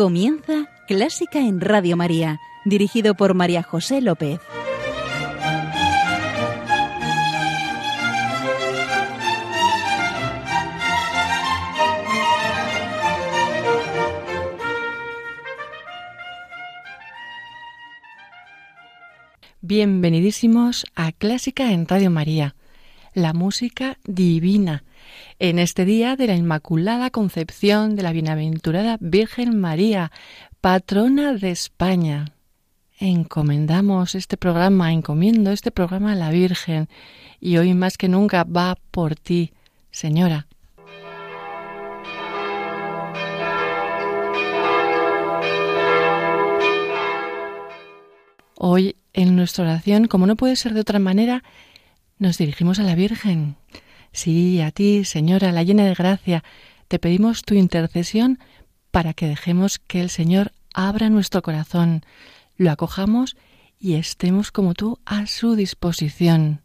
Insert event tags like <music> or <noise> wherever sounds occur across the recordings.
Comienza Clásica en Radio María, dirigido por María José López. Bienvenidísimos a Clásica en Radio María, la música divina, en este día de la Inmaculada Concepción de la Bienaventurada Virgen María, patrona de España. Encomendamos este programa, encomiendo este programa a la Virgen, y hoy más que nunca va por ti, Señora. Hoy en nuestra oración, como no puede ser de otra manera, nos dirigimos a la Virgen. Sí, a ti, Señora, la llena de gracia, te pedimos tu intercesión para que dejemos que el Señor abra nuestro corazón, lo acojamos y estemos como tú a su disposición.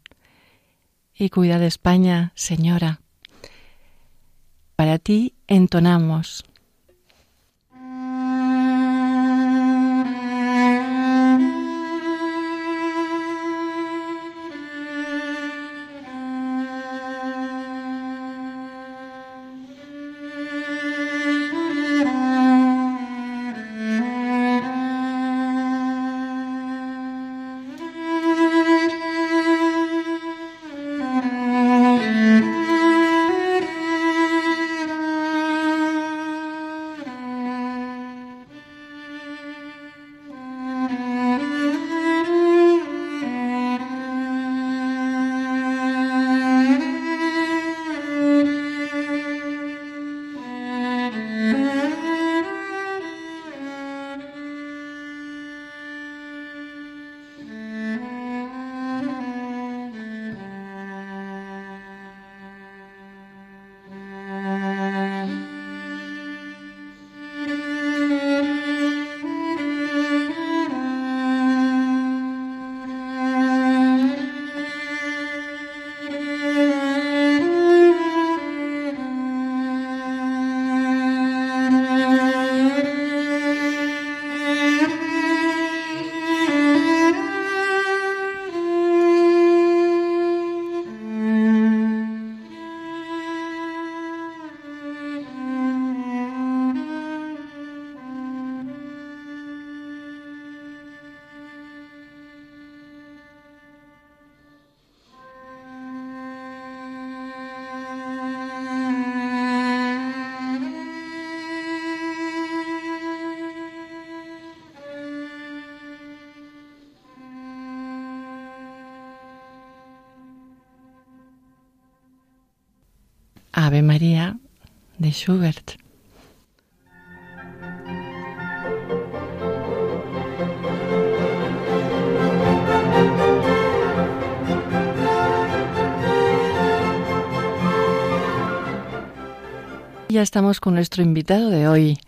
Y cuida de España, Señora. Para ti entonamos. Ave María de Schubert. Ya estamos con nuestro invitado de hoy.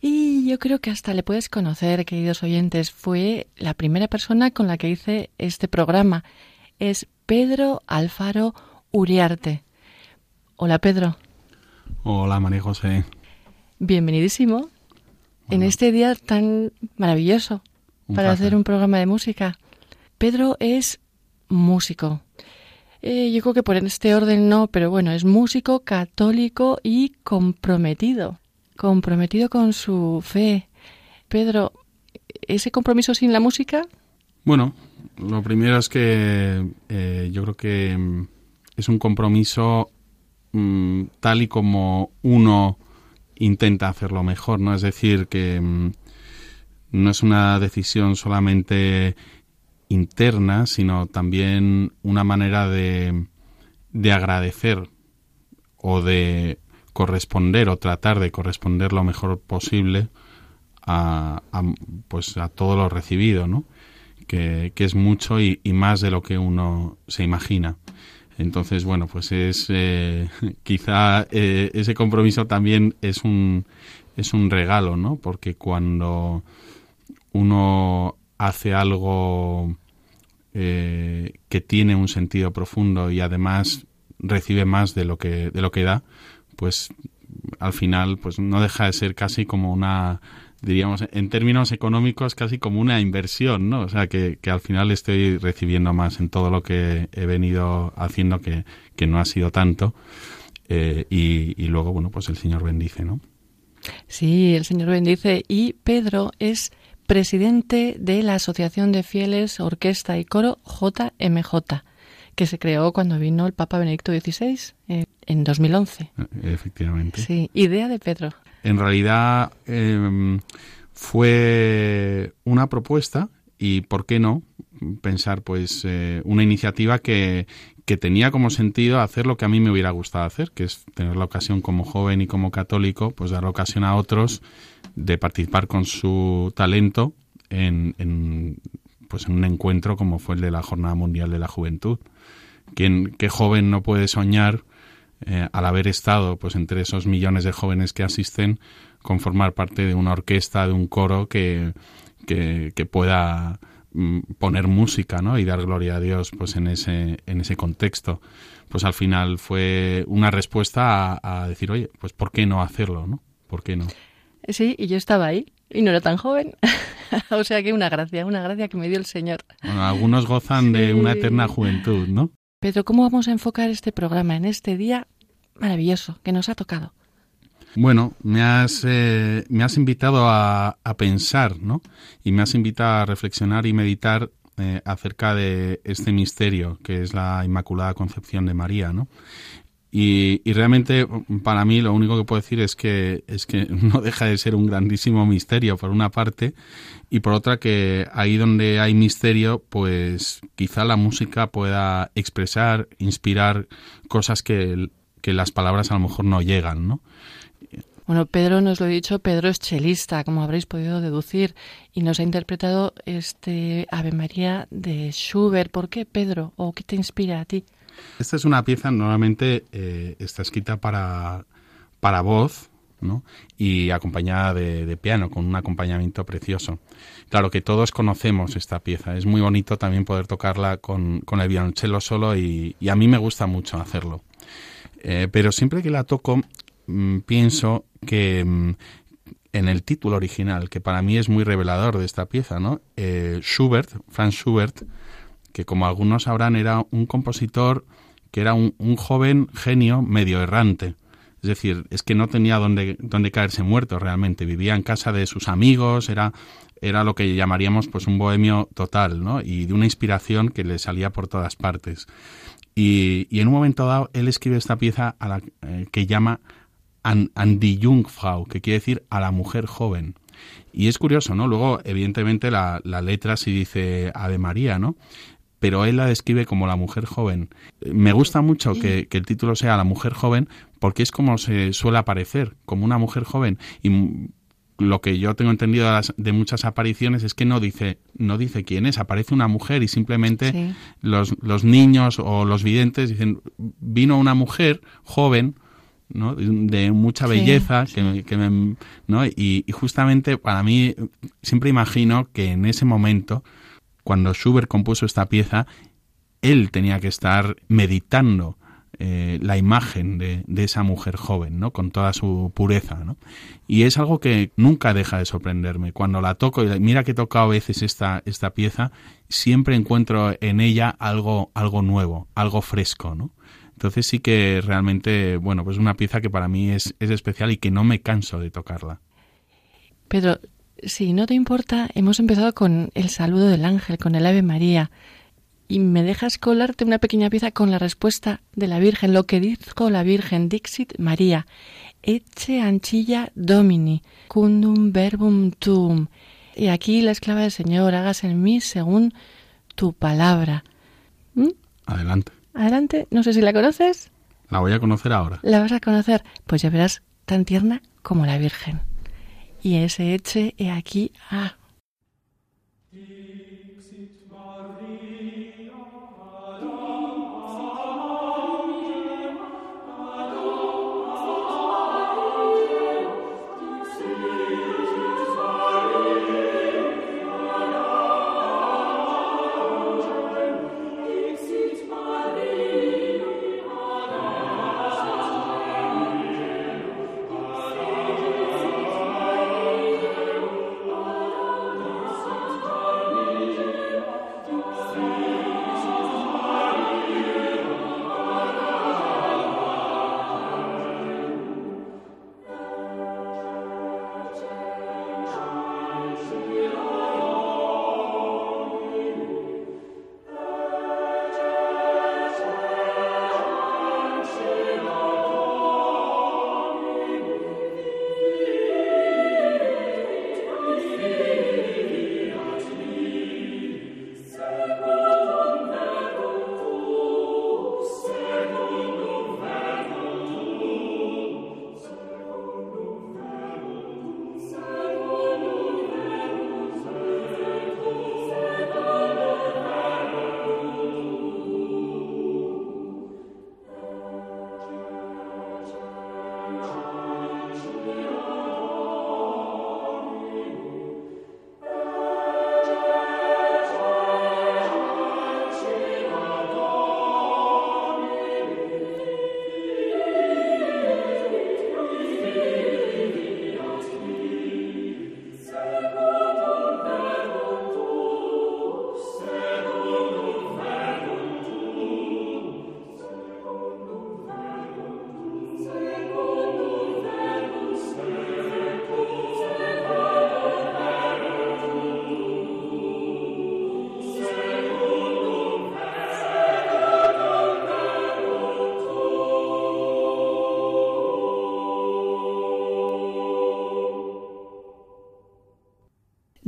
Y yo creo que hasta le puedes conocer, queridos oyentes. Fue la primera persona con la que hice este programa. Es Pedro Alfaro Uriarte. Hola Pedro. Hola María José. Bienvenidísimo en este día tan maravilloso para hacer un programa de música. Pedro es músico. Eh, yo creo que por este orden no, pero bueno, es músico, católico y comprometido. Comprometido con su fe. Pedro, ¿ese compromiso sin la música? Bueno, lo primero es que eh, yo creo que mm, es un compromiso Mm, tal y como uno intenta hacerlo mejor, ¿no? Es decir, que mm, no es una decisión solamente interna, sino también una manera de, de agradecer o de corresponder o tratar de corresponder lo mejor posible a, pues a todo lo recibido, ¿no? Que, es mucho y, más de lo que uno se imagina. Entonces, bueno, pues es eh, quizá eh, ese compromiso también es un, es un regalo, ¿no? Porque cuando uno hace algo eh, que tiene un sentido profundo y además recibe más de lo que de lo que da, pues al final pues no deja de ser casi como una diríamos, en términos económicos casi como una inversión, ¿no? O sea, que, al final estoy recibiendo más en todo lo que he venido haciendo, que, que no ha sido tanto. Eh, y, y, luego, bueno, pues el Señor bendice, ¿no? Sí, el Señor bendice. Y Pedro es presidente de la Asociación de Fieles Orquesta y Coro JMJ, que se creó cuando vino el Papa Benedicto XVI en 2011. Efectivamente. Sí, idea de Pedro. En realidad em, fue una propuesta y, ¿por qué no? Pensar, pues, eh, una iniciativa que, que tenía como sentido hacer lo que a mí me hubiera gustado hacer, que es tener la ocasión como joven y como católico, pues dar la ocasión a otros de participar con su talento en, pues en un encuentro como fue el de la Jornada Mundial de la Juventud. ¿Quién, ¿Qué joven no puede soñar, eh, al haber estado pues entre esos millones de jóvenes que asisten, con formar parte de una orquesta, de un coro que, que pueda Mm, poner música ¿no? y dar gloria a Dios pues en ese, en ese contexto. Pues al final fue una respuesta a, decir, oye, pues ¿por qué no hacerlo? ¿no? ¿Por qué no? Sí, y yo estaba ahí y no era tan joven. <laughs> o sea que una gracia, una gracia que me dio el Señor. algunos gozan de una eterna juventud, ¿no? Pero ¿cómo vamos a enfocar este programa en este día maravilloso que nos ha tocado? Bueno, me has, eh, me has invitado a, pensar, ¿no? Y me has invitado a reflexionar y meditar eh, acerca de este misterio que es la Inmaculada Concepción de María, ¿no? Y, realmente para mí lo único que puedo decir es que es que <laughs> no deja de ser un grandísimo misterio por una parte y por otra que ahí donde hay misterio pues quizá la música pueda expresar, inspirar cosas que, que las palabras a lo mejor no llegan, ¿no? Bueno, Pedro nos lo he dicho, Pedro es chelista, como habréis podido deducir, y nos ha interpretado este Ave María de Schubert. ¿Por qué, Pedro? ¿O qué te inspira a ti? Esta es una pieza, normalmente eh, está escrita para, para voz, ¿no? y acompañada de, piano, con un acompañamiento precioso. Claro que todos conocemos esta pieza, es muy bonito también poder tocarla con, con el violonchelo solo y, a mí me gusta mucho hacerlo. Eh, pero siempre que la toco Mm, pienso que mm, en el título original, que para mí es muy revelador de esta pieza, ¿no? Eh, Schubert, Franz Schubert, que como algunos sabrán era un compositor que era un, joven genio medio errante. Es decir, es que no tenía donde, donde caerse muerto realmente. Vivía en casa de sus amigos, era, era lo que llamaríamos pues un bohemio total, ¿no? Y de una inspiración que le salía por todas partes. Y, en un momento dado él escribe esta pieza a la, eh, que llama an, die Jungfrau, que quiere decir a la mujer joven. Y es curioso, ¿no? Luego, evidentemente, la, letra sí dice Ave María, ¿no? Pero él la describe como la mujer joven. Me gusta mucho que, el título sea La mujer joven porque es como se suele aparecer, como una mujer joven. Y lo que yo tengo entendido de, muchas apariciones es que no dice, no dice quién es, aparece una mujer y simplemente los, los niños o los videntes dicen, vino una mujer joven ¿no? de mucha belleza que, ¿no? y, justamente para mí siempre imagino que en ese momento cuando Schubert compuso esta pieza él tenía que estar meditando eh, la imagen de, esa mujer joven, ¿no? Con toda su pureza, ¿no? Y es algo que nunca deja de sorprenderme. Cuando la toco, y mira que he tocado a veces esta, esta pieza, siempre encuentro en ella algo, algo nuevo, algo fresco, ¿no? Entonces sí que realmente, bueno, pues una pieza que para mí es, es especial y que no me canso de tocarla. Pedro, si no te importa, hemos empezado con el saludo del ángel, con el Ave María, y me dejas colarte una pequeña pieza con la respuesta de la Virgen, lo que dijo la Virgen, Dixit María, Eche anchilla domini, cundum verbum tuum. Y aquí la esclava del Señor, hagas en mí según tu palabra. ¿Mm? Adelante. Adelante, no sé si la conoces. La voy a conocer ahora. La vas a conocer, pues ya verás tan tierna como la Virgen y ese eche he aquí a.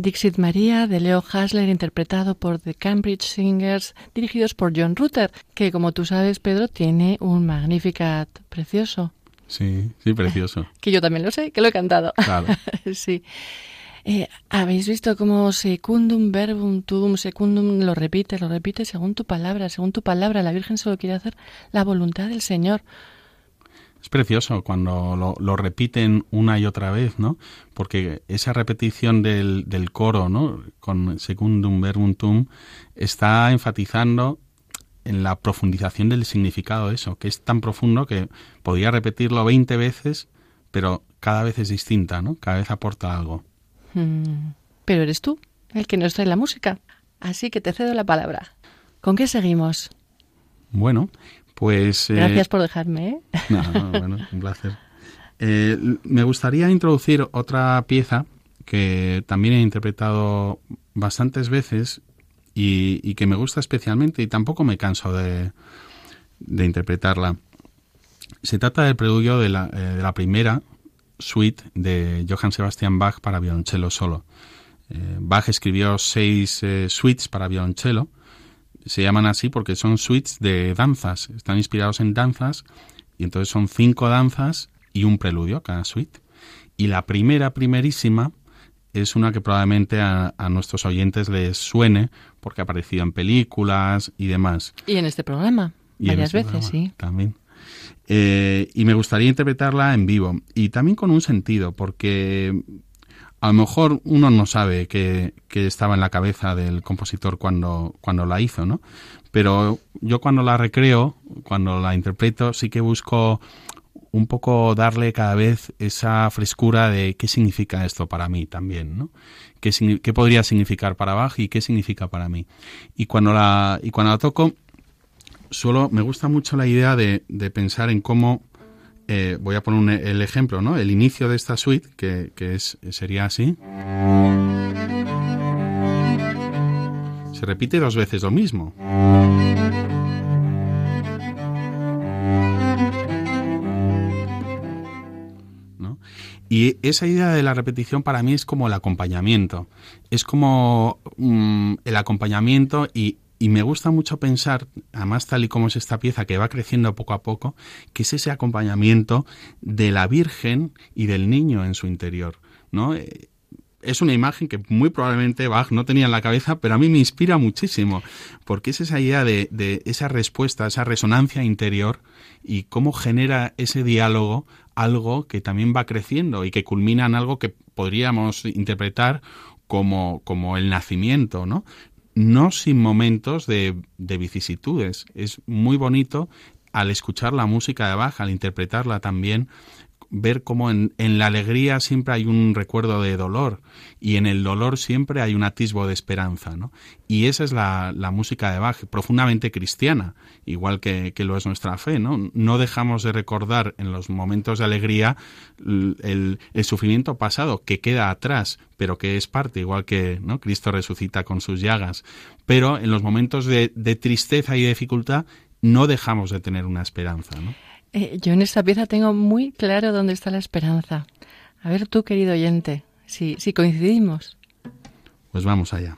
Dixit María de Leo Hasler, interpretado por The Cambridge Singers, dirigidos por John Rutter, que como tú sabes, Pedro, tiene un Magnificat precioso. Sí, sí, precioso. <laughs> que yo también lo sé, que lo he cantado. Claro. <laughs> sí. Eh, ¿Habéis visto cómo secundum verbum tuum secundum lo repite, lo repite según tu palabra, según tu palabra? La Virgen solo quiere hacer la voluntad del Señor. Es precioso cuando lo, repiten una y otra vez, ¿no? Porque esa repetición del, del coro, ¿no? Con secundum verbum tum, está enfatizando en la profundización del significado de eso, que es tan profundo que podría repetirlo 20 veces, pero cada vez es distinta, ¿no? Cada vez aporta algo. Mm, pero eres tú el que nos trae la música, así que te cedo la palabra. ¿Con qué seguimos? Bueno, pues... Eh, Gracias por dejarme. ¿eh? <laughs> No, bueno, un placer. Eh, me gustaría introducir otra pieza que también he interpretado bastantes veces y, que me gusta especialmente y tampoco me canso de, interpretarla. Se trata del preludio de la, de la, primera suite de Johann Sebastian Bach para violonchelo solo. Bach escribió seis suites para violonchelo se llaman así porque son suites de danzas, están inspirados en danzas y entonces son cinco danzas y un preludio cada suite. Y la primera, primerísima, es una que probablemente a, nuestros oyentes les suene porque ha aparecido en películas y demás. Y en este programa, varias este veces, sí. También. Eh, y me gustaría interpretarla en vivo y también con un sentido, porque a lo mejor uno no sabe qué, estaba en la cabeza del compositor cuando, cuando la hizo, ¿no? Pero yo cuando la recreo, cuando la interpreto, sí que busco un poco darle cada vez esa frescura de qué significa esto para mí también, ¿no? ¿Qué, podría significar para Bach y qué significa para mí? Y cuando la, y cuando la toco, solo me gusta mucho la idea de, de pensar en cómo eh, voy a poner el ejemplo, ¿no? El inicio de esta suite, que, es, sería así. Se repite dos veces lo mismo. Y esa idea de la repetición para mí es como el acompañamiento. Es como mm, el acompañamiento y y me gusta mucho pensar, además tal y como es esta pieza que va creciendo poco a poco, que es ese acompañamiento de la Virgen y del niño en su interior, ¿no? Eh, es una imagen que muy probablemente Bach no tenía en la cabeza, pero a mí me inspira muchísimo, porque es esa idea de, de esa respuesta, esa resonancia interior y cómo genera ese diálogo algo que también va creciendo y que culmina en algo que podríamos interpretar como, como el nacimiento, ¿no? No sin momentos de, vicisitudes. Es muy bonito al escuchar la música de Bach, al interpretarla también, ver cómo en, la alegría siempre hay un recuerdo de dolor y en el dolor siempre hay un atisbo de esperanza. ¿no? Y esa es la, música de Bach, profundamente cristiana, igual que, lo es nuestra fe. ¿no? no dejamos de recordar en los momentos de alegría el, sufrimiento pasado que queda atrás, pero que es parte, igual que ¿no? Cristo resucita con sus llagas. Pero en los momentos de, de tristeza y dificultad no dejamos de tener una esperanza. ¿no? Eh, yo en esta pieza tengo muy claro dónde está la esperanza. A ver tú, querido oyente, si, si coincidimos. Pues vamos allá.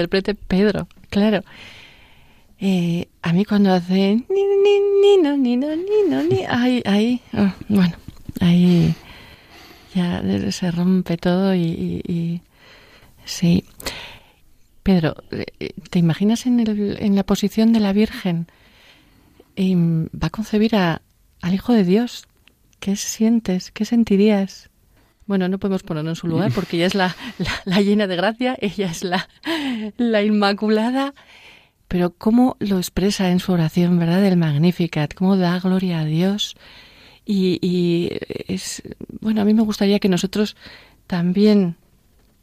Interprete Pedro, claro. Eh, a mí cuando hace ni ni ni no ni no ni no ni ahí ahí oh, bueno ahí ya se rompe todo y, sí. Pedro eh, te imaginas en, el, en la posición de la Virgen y va a concebir a, al Hijo de Dios. Qué sientes qué sentirías bueno, no podemos ponerlo en su lugar porque ella es la, la, llena de gracia, ella es la, la inmaculada, pero cómo lo expresa en su oración, ¿verdad? Del Magnificat, cómo da gloria a Dios. Y, y, es, bueno, a mí me gustaría que nosotros también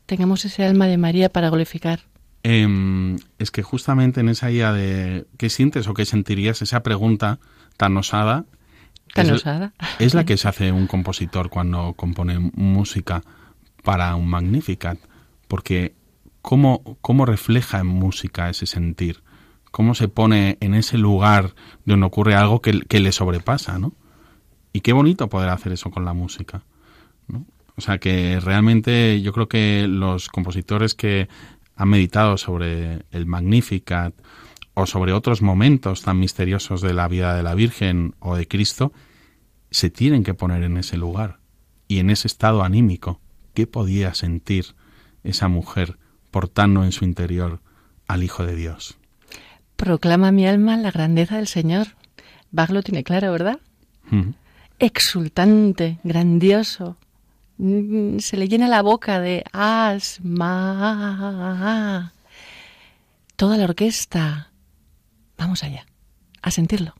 tengamos ese alma de María para glorificar. Em, es que justamente en esa idea de qué sientes o qué sentirías, esa pregunta tan osada, es, la que se hace un compositor cuando compone música para un Magnificat, porque cómo, cómo refleja en música ese sentir, cómo se pone en ese lugar donde ocurre algo que, le sobrepasa, ¿no? Y qué bonito poder hacer eso con la música, ¿no? O sea que realmente yo creo que los compositores que han meditado sobre el Magnificat o sobre otros momentos tan misteriosos de la vida de la Virgen o de Cristo, se tienen que poner en ese lugar y en ese estado anímico. ¿Qué podía sentir esa mujer portando en su interior al Hijo de Dios? Proclama mi alma la grandeza del Señor. Bach lo tiene claro, ¿verdad? Exultante, grandioso. Mm, se le llena la boca de asma. Toda la orquesta. Vamos allá, a sentirlo.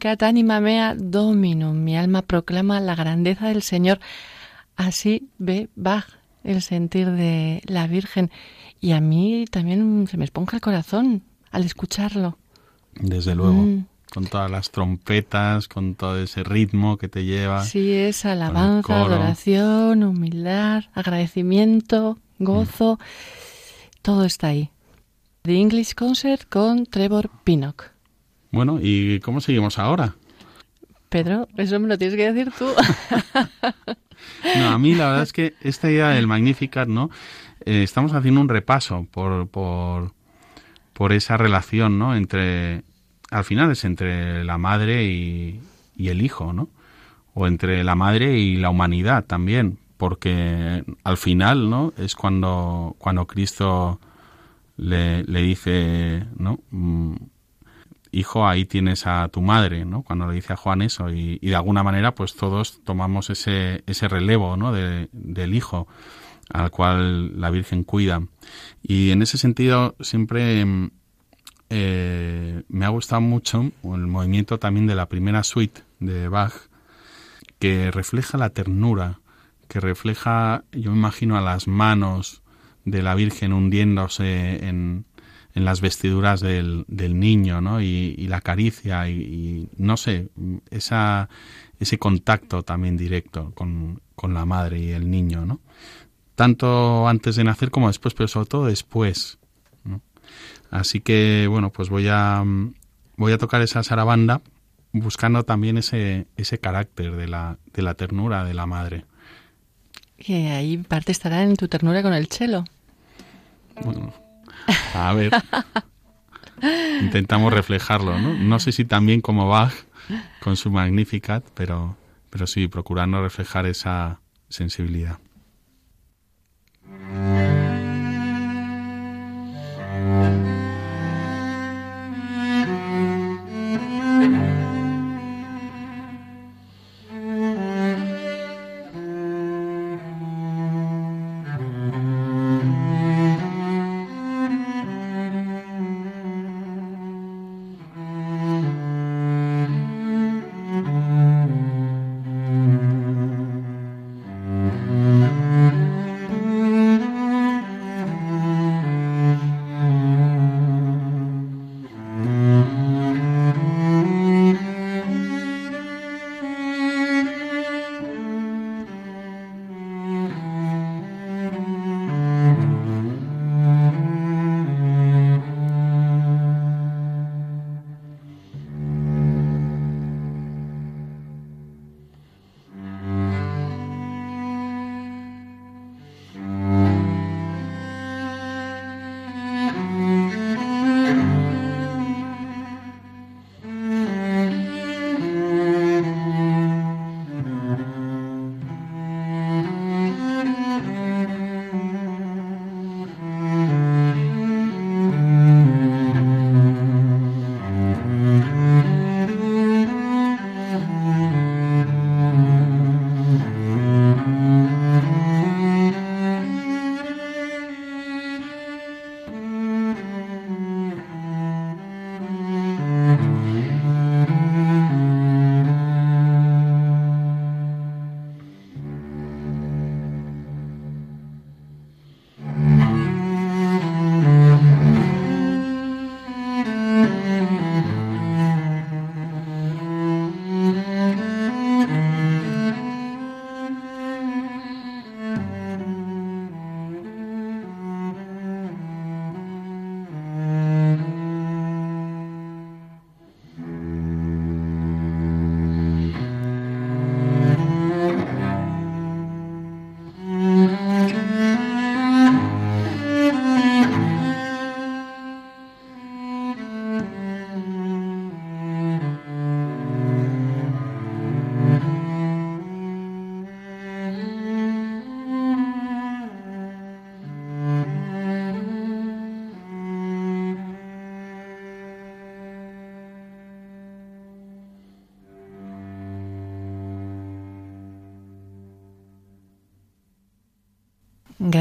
Magnificat anima mea dominum. Mi alma proclama la grandeza del Señor. Así ve Bach el sentir de la Virgen. Y a mí también se me esponja el corazón al escucharlo. Desde luego. Mm. Con todas las trompetas, con todo ese ritmo que te lleva. Sí, es alabanza, adoración, humildad, agradecimiento, gozo. Mm. Todo está ahí. The English Concert con Trevor Pinnock. Bueno, ¿y cómo seguimos ahora? Pedro, eso me lo tienes que decir tú. <laughs> no, a mí la verdad es que esta idea del Magnificat, ¿no? Eh, estamos haciendo un repaso por, por, por, esa relación, ¿no? Entre, al final es entre la madre y, y el hijo, ¿no? O entre la madre y la humanidad también, porque al final, ¿no? Es cuando, cuando Cristo le, le dice, ¿no? Hijo, ahí tienes a tu madre, ¿no? Cuando le dice a Juan eso y, de alguna manera pues todos tomamos ese, ese relevo, ¿no? del hijo al cual la Virgen cuida. Y en ese sentido siempre mm, eh, me ha gustado mucho el movimiento también de la primera suite de Bach, que refleja la ternura, que refleja, yo me imagino, a las manos de la Virgen hundiéndose en, en las vestiduras del, del niño, ¿no? Y, la caricia y, no sé, esa, ese contacto también directo con, con, la madre y el niño, ¿no? Tanto antes de nacer como después, pero sobre todo después. Así que, bueno, pues voy a, voy a tocar esa sarabanda buscando también ese, ese carácter de la, de la ternura de la madre. Y ahí parte estará en tu ternura con el chelo. Bueno, a ver. Intentamos reflejarlo, ¿no? No sé si también como Bach con su Magnificat, pero, pero sí, procurando reflejar esa sensibilidad.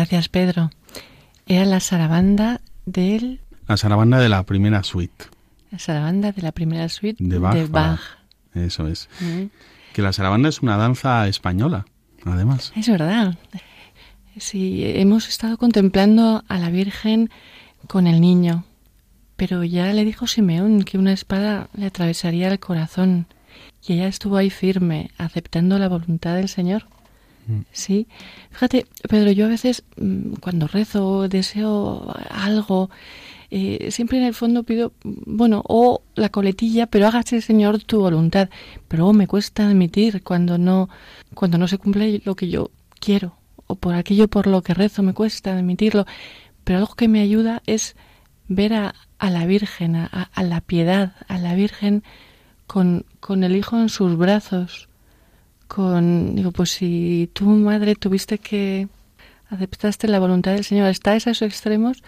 Gracias, Pedro. Era la sarabanda del... La sarabanda de la primera suite La sarabanda de la primera suite de Bach. Eso es. Mm. Que la sarabanda es una danza española, además. Es verdad. Sí, hemos estado contemplando a la Virgen con el niño, pero ya le dijo Simeón que una espada le atravesaría el corazón y ella estuvo ahí firme, aceptando la voluntad del Señor. Mm. Sí, fíjate, Pedro, yo a veces mm, cuando rezo, deseo algo, eh, siempre en el fondo pido, bueno, o la coletilla, pero hágase, Señor, tu voluntad. Pero me cuesta admitir cuando no, cuando no se cumple lo que yo quiero, o por aquello por lo que rezo, me cuesta admitirlo. Pero algo que me ayuda es ver a, la Virgen, a, a, la piedad, a la Virgen con, con el Hijo en sus brazos. Con, digo, pues si tu madre tuviste que aceptaste la voluntad del Señor, hasta esos extremos,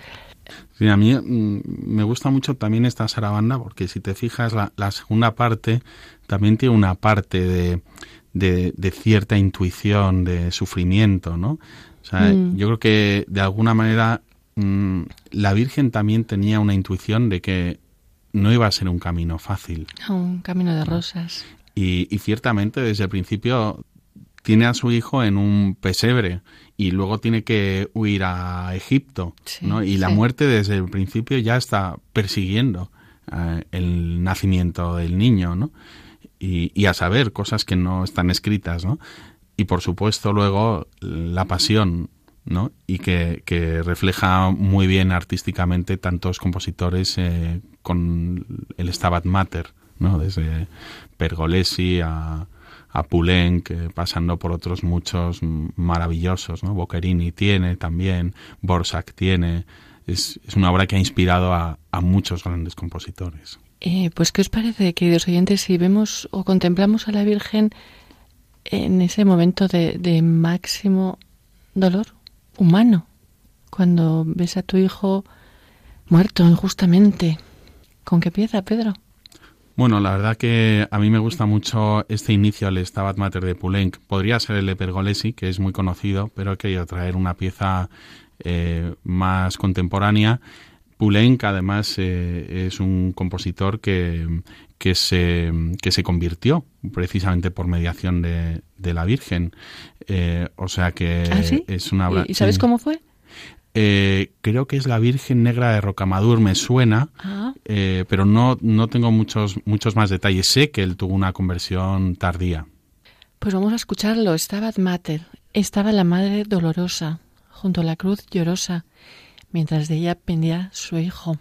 Sí, a mí mm, me gusta mucho también esta sarabanda porque si te fijas, la, segunda parte también tiene una parte de, de, cierta intuición, de sufrimiento, ¿no? O sea, mm. yo creo que de alguna manera mm, la Virgen también tenía una intuición de que no iba a ser un camino fácil. Un camino de rosas. Y, y ciertamente desde el principio tiene a su hijo en un pesebre y luego tiene que huir a Egipto, ¿no? Y la muerte desde el principio ya está persiguiendo eh, el nacimiento del niño, ¿no? Y, y, a saber cosas que no están escritas, ¿no? Y por supuesto luego la pasión, ¿no? Y que, que refleja muy bien artísticamente tantos compositores eh, con el Stabat Mater, Desde Pergolesi a a Poulenc, pasando por otros muchos maravillosos, ¿no? Boccherini tiene también, Borsak tiene, es, una obra que ha inspirado a, muchos grandes compositores. Eh, pues, ¿qué os parece, queridos oyentes, si vemos o contemplamos a la Virgen en ese momento de, de máximo dolor humano? Cuando ves a tu hijo muerto injustamente. ¿Con qué pieza, Pedro? Bueno, la verdad que a mí me gusta mucho este inicio al Stabat Mater de Poulenc. Podría ser el de Pergolesi, que es muy conocido, pero he querido traer una pieza eh, más contemporánea. Poulenc, además, eh, es un compositor que, que, se, que se convirtió precisamente por mediación de, de la Virgen. Eh, o sea que ¿Ah, es una... ¿Y sabes cómo fue? Eh, creo que es la Virgen Negra de Rocamadur, me suena, ah. eh, pero no, no tengo muchos, muchos más detalles. Sé que él tuvo una conversión tardía. Pues vamos a escucharlo. Estaba Mater, estaba la Madre Dolorosa, junto a la cruz llorosa, mientras de ella pendía su hijo.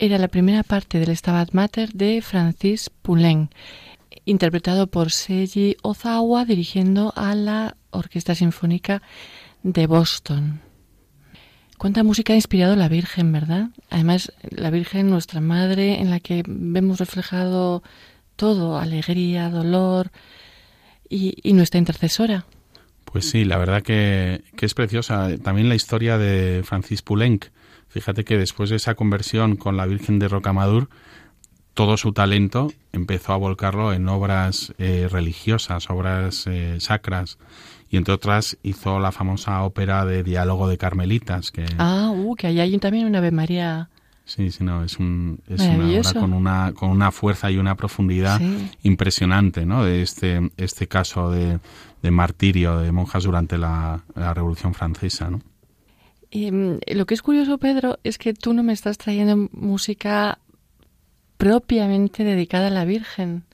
Era la primera parte del Stabat Mater de Francis Poulenc, interpretado por Seiji Ozawa dirigiendo a la Orquesta Sinfónica de Boston. Cuánta música ha inspirado la Virgen, ¿verdad? Además, la Virgen, nuestra madre, en la que vemos reflejado todo, alegría, dolor y, y nuestra intercesora. Pues sí, la verdad que, que, es preciosa. También la historia de Francis Poulenc, Fíjate que después de esa conversión con la Virgen de Rocamadur, todo su talento empezó a volcarlo en obras eh, religiosas, obras eh, sacras. Y entre otras hizo la famosa ópera de Diálogo de Carmelitas. Que, ah, uh, que hay también una Ave María. Sí, sí, no, es, un, es una obra con una, con una fuerza y una profundidad impresionante, ¿no? De este, este caso de, de martirio de monjas durante la, la Revolución Francesa, ¿no? Em, lo que es curioso, Pedro, es que tú no me estás trayendo música propiamente dedicada a la Virgen.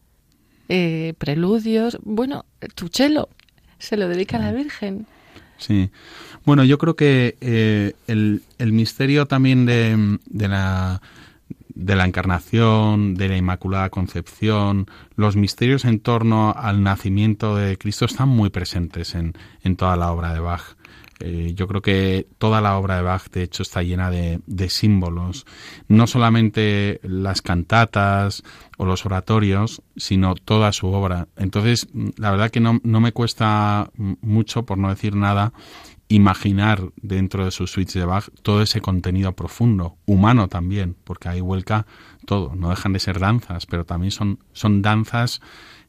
Eh, preludios, bueno, tu chelo se lo dedica a la Virgen. Sí. Bueno, yo creo que eh, el, el, misterio también de, de, la, de la encarnación, de la Inmaculada Concepción, los misterios en torno al nacimiento de Cristo están muy presentes en, en toda la obra de Bach. Eh, yo creo que toda la obra de Bach, de hecho, está llena de, símbolos. No solamente las cantatas o los oratorios, sino toda su obra. Entonces, la verdad que no, no me cuesta mucho, por no decir nada, imaginar dentro de sus suites de Bach todo ese contenido profundo, humano también, porque ahí vuelca todo. No dejan de ser danzas, pero también son, son danzas,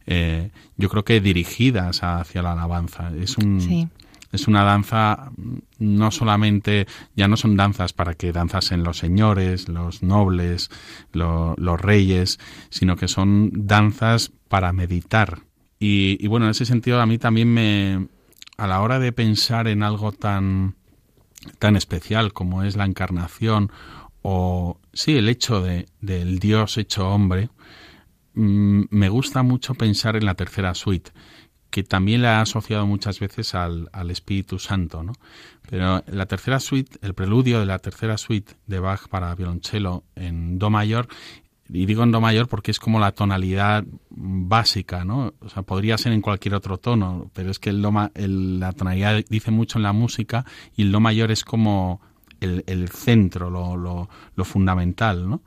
eh, yo creo que dirigidas hacia la alabanza. Es un, es una danza no solamente, ya no son danzas para que danzasen los señores, los nobles, los reyes, sino que son danzas para meditar. Y, y, bueno, en ese sentido a mí también me, a la hora de pensar en algo tan, tan especial como es la encarnación o sí, el hecho de, del Dios hecho hombre, mm, me gusta mucho pensar en la tercera suite que también le ha asociado muchas veces al, Espíritu Santo, ¿no? Pero la tercera suite, el preludio de la tercera suite de Bach para violonchelo en Do mayor, y digo en Do mayor porque es como la tonalidad básica, ¿no? O sea, podría ser en cualquier otro tono, pero es que el do la tonalidad dice mucho en la música y el Do mayor es como el, el centro, lo, lo, lo, fundamental, ¿no?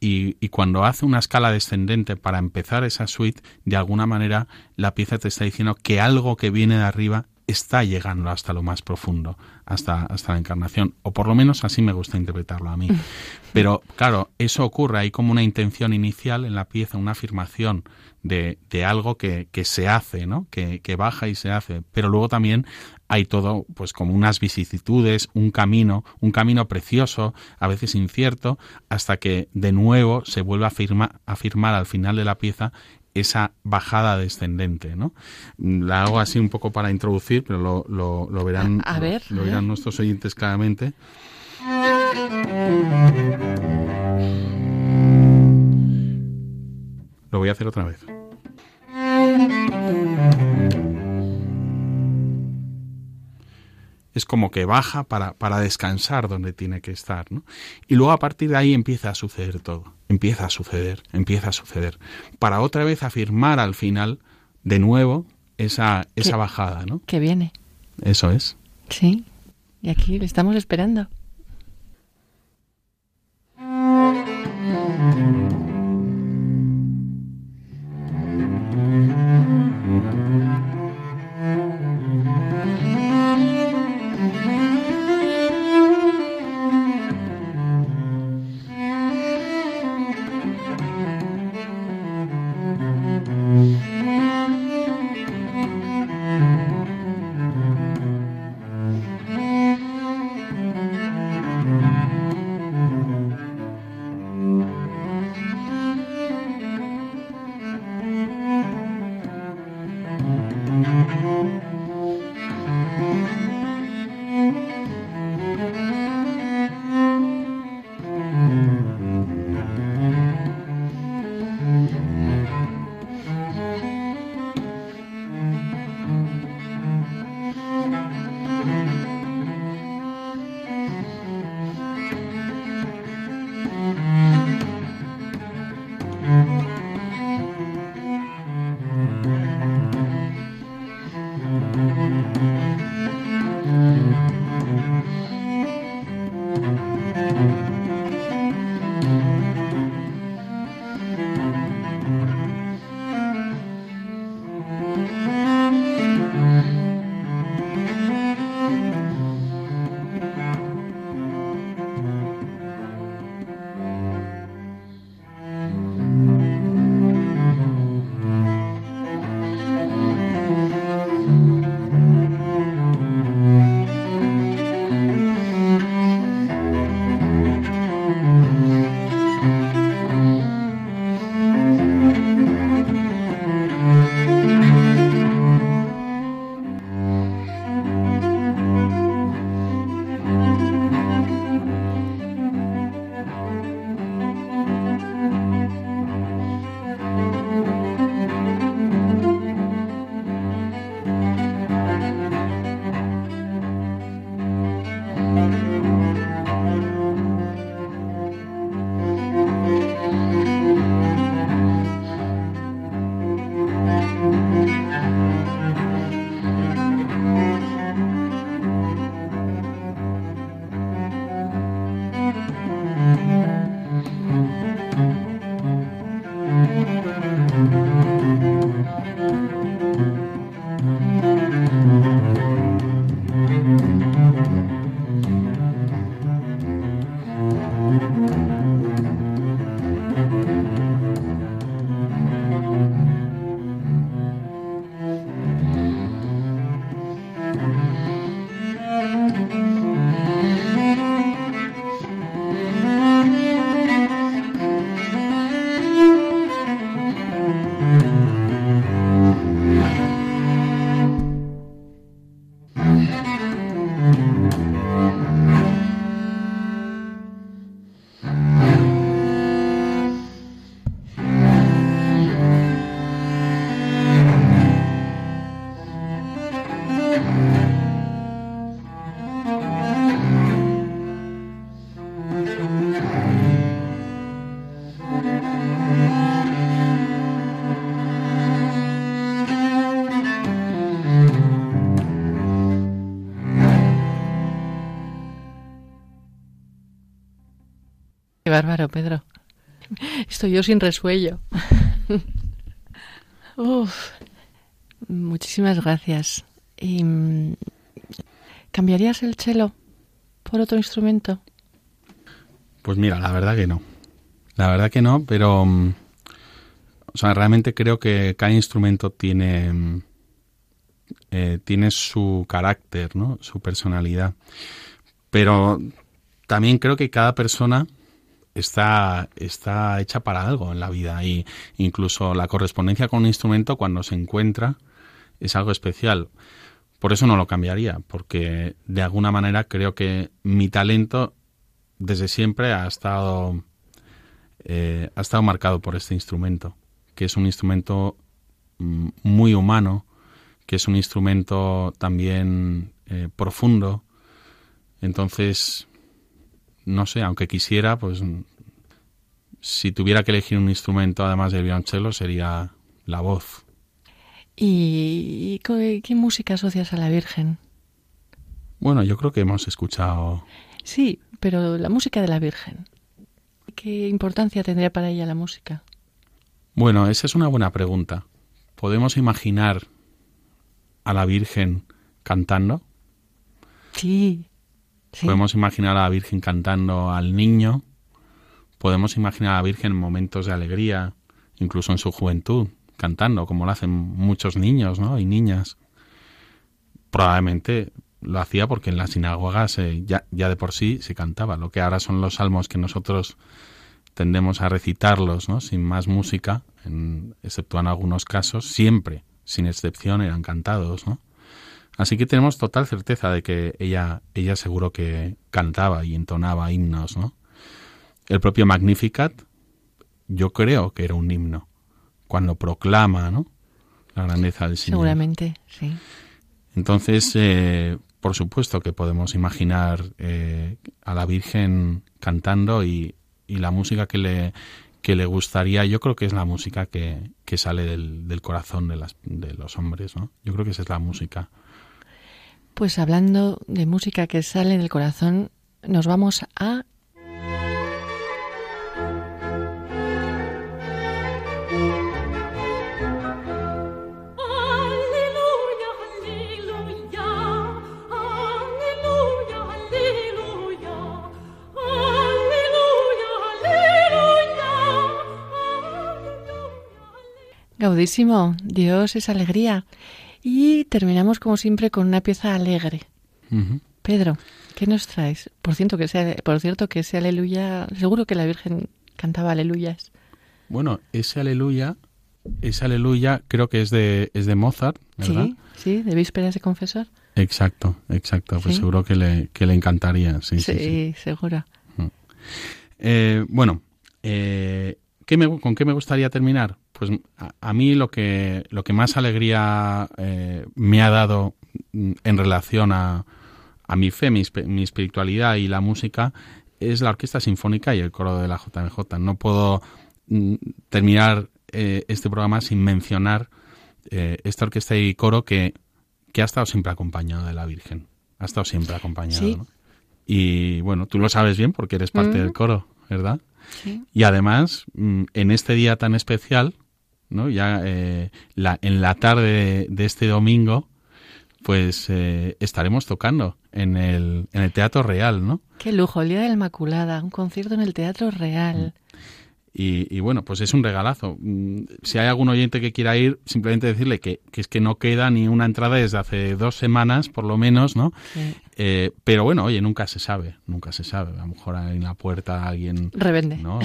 Y, cuando hace una escala descendente para empezar esa suite, de alguna manera la pieza te está diciendo que algo que viene de arriba está llegando hasta lo más profundo, hasta, hasta la encarnación, o por lo menos así me gusta interpretarlo a mí. <laughs> Pero claro, eso ocurre, hay como una intención inicial en la pieza, una afirmación de, de algo que, que, se hace, ¿no? Que, que, baja y se hace, pero luego también hay todo, pues como unas vicisitudes, un camino, un camino precioso, a veces incierto, hasta que de nuevo se vuelve a, firma, a firmar al final de la pieza esa bajada descendente, ¿no? La hago así un poco para introducir, pero lo, lo, lo verán, a, ver, lo, verán nuestros oyentes claramente. Lo voy a hacer otra vez. Es como que baja para, para descansar donde tiene que estar. ¿no? Y luego a partir de ahí empieza a suceder todo, empieza a suceder, empieza a suceder, para otra vez afirmar al final de nuevo esa, esa bajada. ¿no? Que viene. Eso es. Sí, y aquí le estamos esperando. Pedro. Estoy yo sin resuello. <laughs> Uf. Muchísimas gracias. ¿Y, mm, ¿Cambiarías el cello por otro instrumento? Pues mira, la verdad que no. La verdad que no, pero... Mm, o sea, realmente creo que cada instrumento tiene... Mm, eh, tiene su carácter, ¿no? Su personalidad. Pero también creo que cada persona está, está hecha para algo en la vida y incluso la correspondencia con un instrumento cuando se encuentra es algo especial. Por eso no lo cambiaría, porque de alguna manera creo que mi talento desde siempre ha estado, eh, ha estado marcado por este instrumento, que es un instrumento mm, muy humano, que es un instrumento también eh, profundo. Entonces, no sé, aunque quisiera, pues si tuviera que elegir un instrumento además del violonchelo sería la voz. ¿Y qué música asocias a la Virgen? Bueno, yo creo que hemos escuchado. Sí, pero la música de la Virgen. ¿Qué importancia tendría para ella la música? Bueno, esa es una buena pregunta. ¿Podemos imaginar a la Virgen cantando? Sí. Podemos imaginar a la Virgen cantando al niño. Podemos imaginar a la Virgen en momentos de alegría, incluso en su juventud cantando, como lo hacen muchos niños ¿no? y niñas. Probablemente lo hacía porque en las sinagogas ya, de por sí se cantaba, lo que ahora son los salmos que nosotros tendemos a recitarlos ¿no? sin más música, en, excepto en algunos casos, siempre, sin excepción, eran cantados. ¿no? Así que tenemos total certeza de que ella, ella seguro que cantaba y entonaba himnos. ¿no? El propio Magnificat, yo creo que era un himno cuando proclama ¿no? la grandeza del Señor. Seguramente, sí. Entonces, eh, por supuesto que podemos imaginar eh, a la Virgen cantando y, la música que le, que le gustaría, yo creo que es la música que, que sale del, del corazón de, las, de los hombres, ¿no? Yo creo que esa es la música. Pues hablando de música que sale del corazón, nos vamos a Gaudísimo, Dios es alegría. Y terminamos como siempre con una pieza alegre. Pedro, ¿qué nos traes? Por cierto, que sea, por cierto, que ese aleluya, seguro que la Virgen cantaba aleluyas. Bueno, ese aleluya, ese aleluya creo que es de, es de Mozart, ¿verdad? Sí, sí, de vísperas de confesor. Exacto, exacto, pues seguro que le, que le encantaría, sí, sí. Sí, seguro. Eh, bueno, eh, ¿con qué me gustaría terminar? Pues a, mí lo que, lo que más alegría eh, me ha dado mm, en relación a, a mi fe, mi, espiritualidad y la música es la Orquesta Sinfónica y el coro de la JMJ. No puedo mm, terminar eh, este programa sin mencionar eh, esta orquesta y coro que, que, ha estado siempre acompañado de la Virgen. Ha estado siempre acompañado. Y bueno, tú lo sabes bien porque eres parte del coro, ¿verdad? Y además, mm, en este día tan especial, ¿no? Ya eh, la, en la tarde de, este domingo, pues eh, estaremos tocando en el, en el Teatro Real, ¿no? Qué lujo, el Día de la Inmaculada, un concierto en el Teatro Real. Y, bueno, pues es un regalazo. Mm, si hay algún oyente que quiera ir, simplemente decirle que, es que no queda ni una entrada desde hace dos semanas, por lo menos, ¿no? Eh, pero bueno, oye, nunca se sabe, nunca se sabe. A lo mejor en la puerta alguien... Revende. ¿no?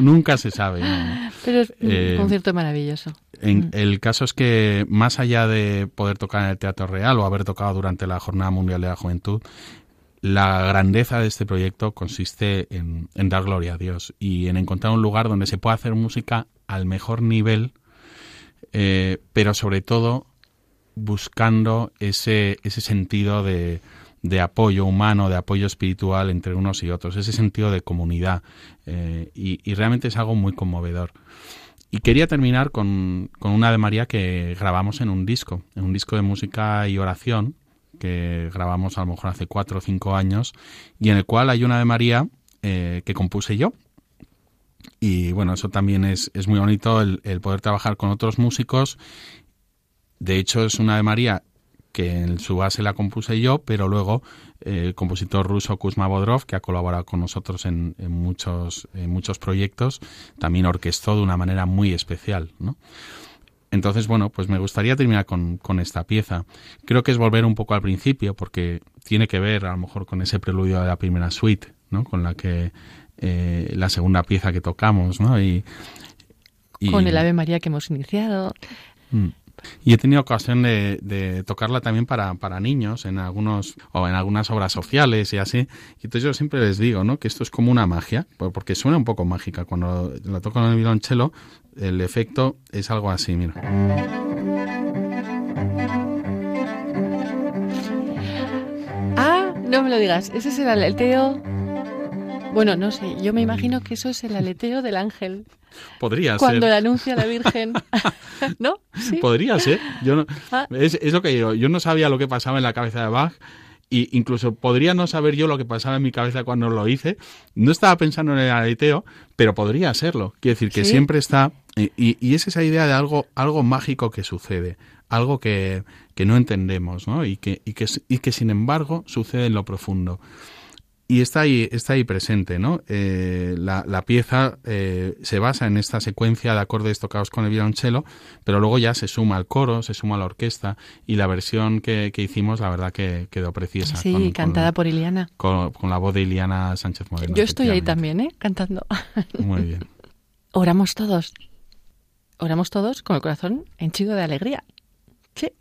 nunca se sabe. <laughs> Pero es un eh, concierto maravilloso. En, mm. El caso es que más allá de poder tocar en el Teatro Real o haber tocado durante la Jornada Mundial de la Juventud, la grandeza de este proyecto consiste en, dar gloria a Dios y en encontrar un lugar donde se pueda hacer música al mejor nivel, eh, pero sobre todo buscando ese, ese sentido de, de, apoyo humano, de apoyo espiritual entre unos y otros, ese sentido de comunidad. Eh, y, y, realmente es algo muy conmovedor. Y quería terminar con, con una de María que grabamos en un disco, en un disco de música y oración, que grabamos a lo mejor hace cuatro o cinco años y en el cual hay una de María eh, que compuse yo y bueno, eso también es, es muy bonito el, poder trabajar con otros músicos. De hecho, es una de María que en su base la compuse yo, pero luego eh, el compositor ruso Kuzma Bodrov, que ha colaborado con nosotros en, en, muchos, en muchos proyectos, también orquestó de una manera muy especial, ¿no? Entonces, bueno, pues me gustaría terminar con, con, esta pieza. Creo que es volver un poco al principio, porque tiene que ver a lo mejor con ese preludio de la primera suite, ¿no? Con la que eh, la segunda pieza que tocamos, ¿no? Y, y, con el Ave María que hemos iniciado. Mm. Y he tenido ocasión de, de, tocarla también para, para niños en algunos o en algunas obras sociales y así. Y entonces yo siempre les digo, ¿no? Que esto es como una magia, porque suena un poco mágica. Cuando la toco en el violonchelo, el efecto es algo así, mira. Ah, no me lo digas. Ese es el aleteo. Bueno, no sé. Yo me imagino que eso es el aleteo del ángel. Podría Cuando ser. le anuncia a la Virgen. <laughs> ¿No? ¿Sí? Podría ser. Yo no, ah. es, es, lo que digo. Yo no sabía lo que pasaba en la cabeza de Bach. Y incluso podría no saber yo lo que pasaba en mi cabeza cuando lo hice. No estaba pensando en el aleteo, pero podría serlo. Quiere decir que ¿Sí? siempre está. Y, y, es esa idea de algo, algo mágico que sucede. Algo que, que no entendemos, ¿no? Y que, y, que, y que sin embargo sucede en lo profundo y está ahí, está ahí presente, ¿no? Eh, la, la, pieza eh, se basa en esta secuencia de acordes tocados con el violonchelo, pero luego ya se suma al coro, se suma a la orquesta y la versión que, que hicimos, la verdad que quedó preciosa. Sí, con, cantada con, por Iliana. Con, con, la voz de Iliana Sánchez Moreno. Yo estoy ahí también, ¿eh? Cantando. Muy bien. <laughs> Oramos todos. Oramos todos con el corazón henchido de alegría. Sí.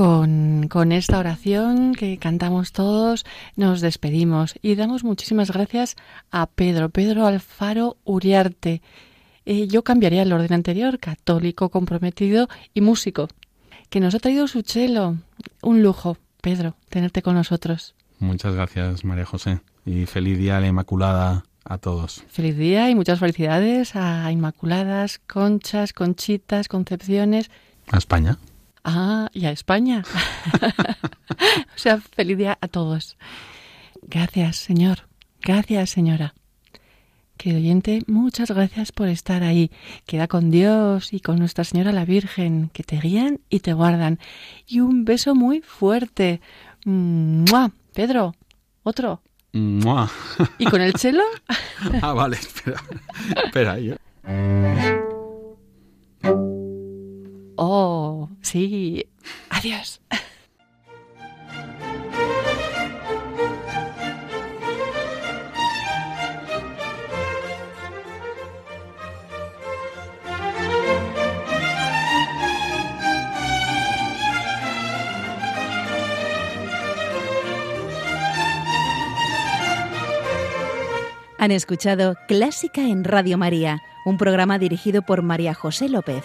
Con, con, esta oración que cantamos todos, nos despedimos y damos muchísimas gracias a Pedro, Pedro Alfaro Uriarte. Eh, yo cambiaría el orden anterior, católico, comprometido y músico, que nos ha traído su chelo. Un lujo, Pedro, tenerte con nosotros. Muchas gracias, María José, y feliz día a la Inmaculada a todos. Feliz día y muchas felicidades a Inmaculadas, Conchas, Conchitas, Concepciones. A España. Ah, y a España. <laughs> o sea, feliz día a todos. Gracias, Señor. Gracias, señora. Querido oyente, muchas gracias por estar ahí. Queda con Dios y con Nuestra Señora la Virgen, que te guían y te guardan. Y un beso muy fuerte. ¡Mua! Pedro, otro. ¡Mua! ¿Y con el chelo? <laughs> ah, vale, espera. espera, yo. Oh, sí. Adiós. Han escuchado Clásica en Radio María, un programa dirigido por María José López.